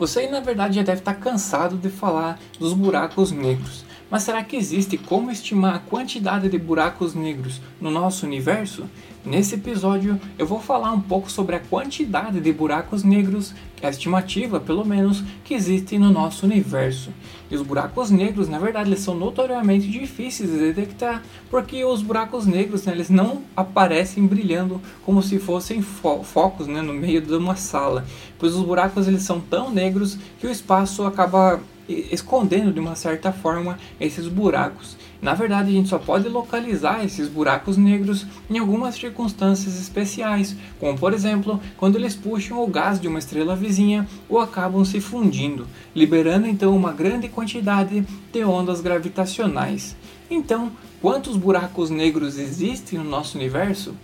Você na verdade já deve estar cansado de falar dos buracos negros. Mas será que existe como estimar a quantidade de buracos negros no nosso universo? Nesse episódio eu vou falar um pouco sobre a quantidade de buracos negros, a estimativa pelo menos, que existe no nosso universo. E os buracos negros, na verdade, eles são notoriamente difíceis de detectar, porque os buracos negros né, eles não aparecem brilhando como se fossem fo focos né, no meio de uma sala, pois os buracos eles são tão negros que o espaço acaba escondendo de uma certa forma esses buracos. Na verdade, a gente só pode localizar esses buracos negros em algumas circunstâncias especiais, como por exemplo, quando eles puxam o gás de uma estrela vizinha ou acabam se fundindo, liberando então uma grande quantidade de ondas gravitacionais. Então, quantos buracos negros existem no nosso universo?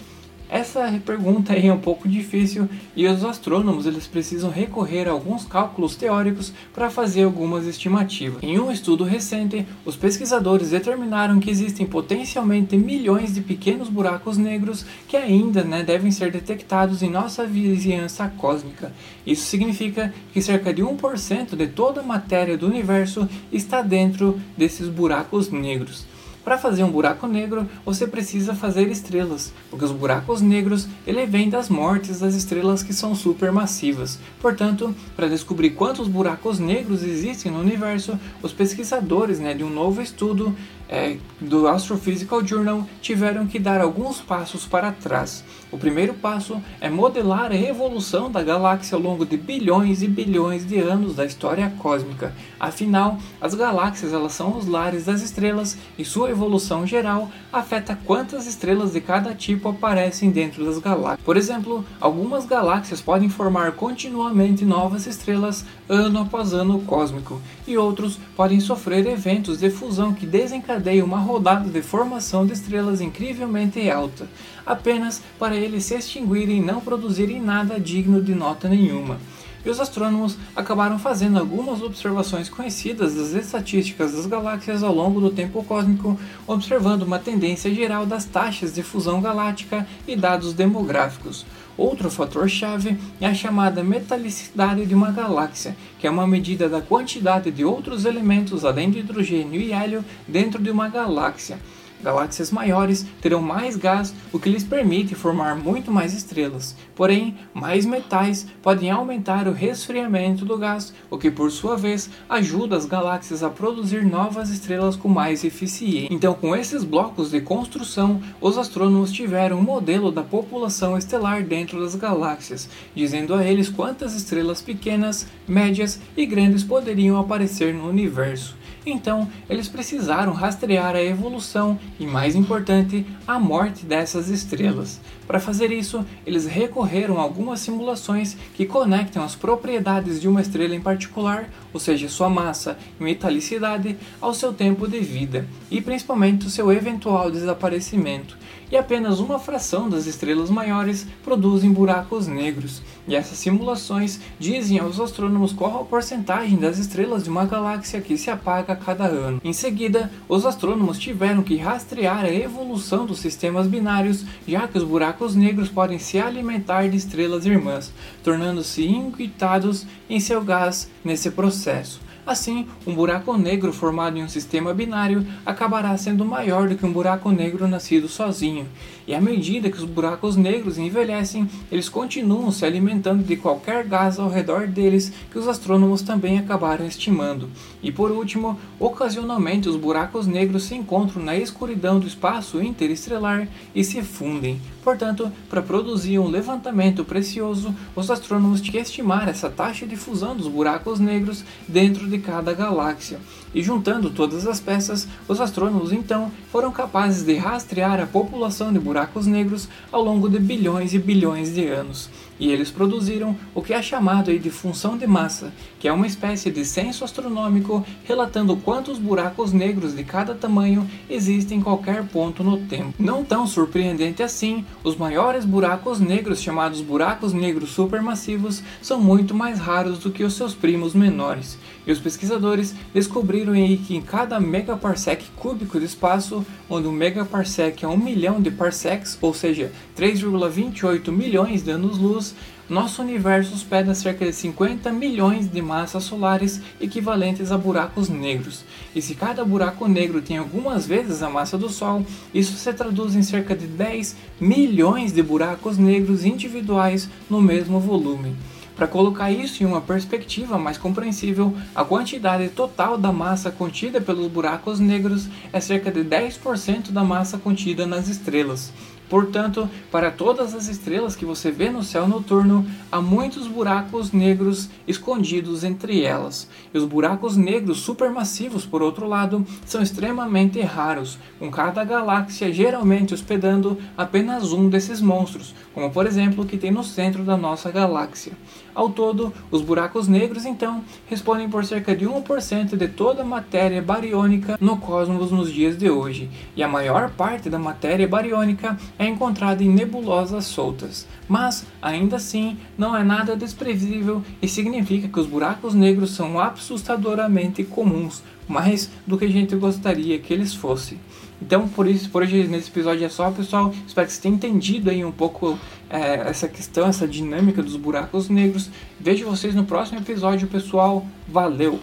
Essa pergunta é um pouco difícil e os astrônomos eles precisam recorrer a alguns cálculos teóricos para fazer algumas estimativas. Em um estudo recente, os pesquisadores determinaram que existem potencialmente milhões de pequenos buracos negros que ainda né, devem ser detectados em nossa vizinhança cósmica. Isso significa que cerca de 1% de toda a matéria do universo está dentro desses buracos negros. Para fazer um buraco negro, você precisa fazer estrelas, porque os buracos negros ele vem das mortes das estrelas que são supermassivas. Portanto, para descobrir quantos buracos negros existem no universo, os pesquisadores né, de um novo estudo é, do Astrophysical Journal tiveram que dar alguns passos para trás. O primeiro passo é modelar a evolução da galáxia ao longo de bilhões e bilhões de anos da história cósmica. Afinal, as galáxias elas são os lares das estrelas e sua evolução geral afeta quantas estrelas de cada tipo aparecem dentro das galáxias. Por exemplo, algumas galáxias podem formar continuamente novas estrelas ano após ano cósmico, e outros podem sofrer eventos de fusão que desencadeiam desencadeia uma rodada de formação de estrelas incrivelmente alta, apenas para eles se extinguirem e não produzirem nada digno de nota nenhuma. E os astrônomos acabaram fazendo algumas observações conhecidas das estatísticas das galáxias ao longo do tempo cósmico, observando uma tendência geral das taxas de fusão galáctica e dados demográficos. Outro fator-chave é a chamada metalicidade de uma galáxia, que é uma medida da quantidade de outros elementos além de hidrogênio e hélio dentro de uma galáxia. Galáxias maiores terão mais gás, o que lhes permite formar muito mais estrelas. Porém, mais metais podem aumentar o resfriamento do gás, o que por sua vez ajuda as galáxias a produzir novas estrelas com mais eficiência. Então, com esses blocos de construção, os astrônomos tiveram um modelo da população estelar dentro das galáxias, dizendo a eles quantas estrelas pequenas, médias e grandes poderiam aparecer no universo. Então, eles precisaram rastrear a evolução e, mais importante, a morte dessas estrelas. Para fazer isso, eles recorreram a algumas simulações que conectam as propriedades de uma estrela em particular, ou seja, sua massa e metalicidade, ao seu tempo de vida e principalmente o seu eventual desaparecimento. E apenas uma fração das estrelas maiores produzem buracos negros. E essas simulações dizem aos astrônomos qual a porcentagem das estrelas de uma galáxia que se apaga cada ano. Em seguida, os astrônomos tiveram que rastrear a evolução dos sistemas binários, já que os buracos negros podem se alimentar de estrelas irmãs, tornando-se inquietados em seu gás nesse processo. Assim, um buraco negro formado em um sistema binário acabará sendo maior do que um buraco negro nascido sozinho. E à medida que os buracos negros envelhecem, eles continuam se alimentando de qualquer gás ao redor deles que os astrônomos também acabaram estimando. E por último, ocasionalmente os buracos negros se encontram na escuridão do espaço interestelar e se fundem. Portanto, para produzir um levantamento precioso, os astrônomos tinham que estimar essa taxa de fusão dos buracos negros dentro de cada galáxia. E juntando todas as peças, os astrônomos então foram capazes de rastrear a população de buracos negros ao longo de bilhões e bilhões de anos. E eles produziram o que é chamado de função de massa, que é uma espécie de censo astronômico relatando quantos buracos negros de cada tamanho existem em qualquer ponto no tempo. Não tão surpreendente assim, os maiores buracos negros, chamados buracos negros supermassivos, são muito mais raros do que os seus primos menores. E os pesquisadores descobriram aí que em cada megaparsec cúbico de espaço, onde um megaparsec é um milhão de parsecs, ou seja, 3,28 milhões de anos-luz, nosso universo hospeda cerca de 50 milhões de massas solares equivalentes a buracos negros. E se cada buraco negro tem algumas vezes a massa do Sol, isso se traduz em cerca de 10 milhões de buracos negros individuais no mesmo volume. Para colocar isso em uma perspectiva mais compreensível, a quantidade total da massa contida pelos buracos negros é cerca de 10% da massa contida nas estrelas. Portanto, para todas as estrelas que você vê no céu noturno, há muitos buracos negros escondidos entre elas. E os buracos negros supermassivos, por outro lado, são extremamente raros, com cada galáxia geralmente hospedando apenas um desses monstros, como por exemplo o que tem no centro da nossa galáxia. Ao todo, os buracos negros então respondem por cerca de 1% de toda a matéria bariônica no cosmos nos dias de hoje, e a maior parte da matéria bariônica é encontrada em nebulosas soltas. Mas, ainda assim, não é nada desprevisível e significa que os buracos negros são assustadoramente comuns, mais do que a gente gostaria que eles fossem. Então, por isso, por hoje nesse episódio é só, pessoal. Espero que você tenha entendido aí um pouco é, essa questão, essa dinâmica dos buracos negros. Vejo vocês no próximo episódio, pessoal. Valeu!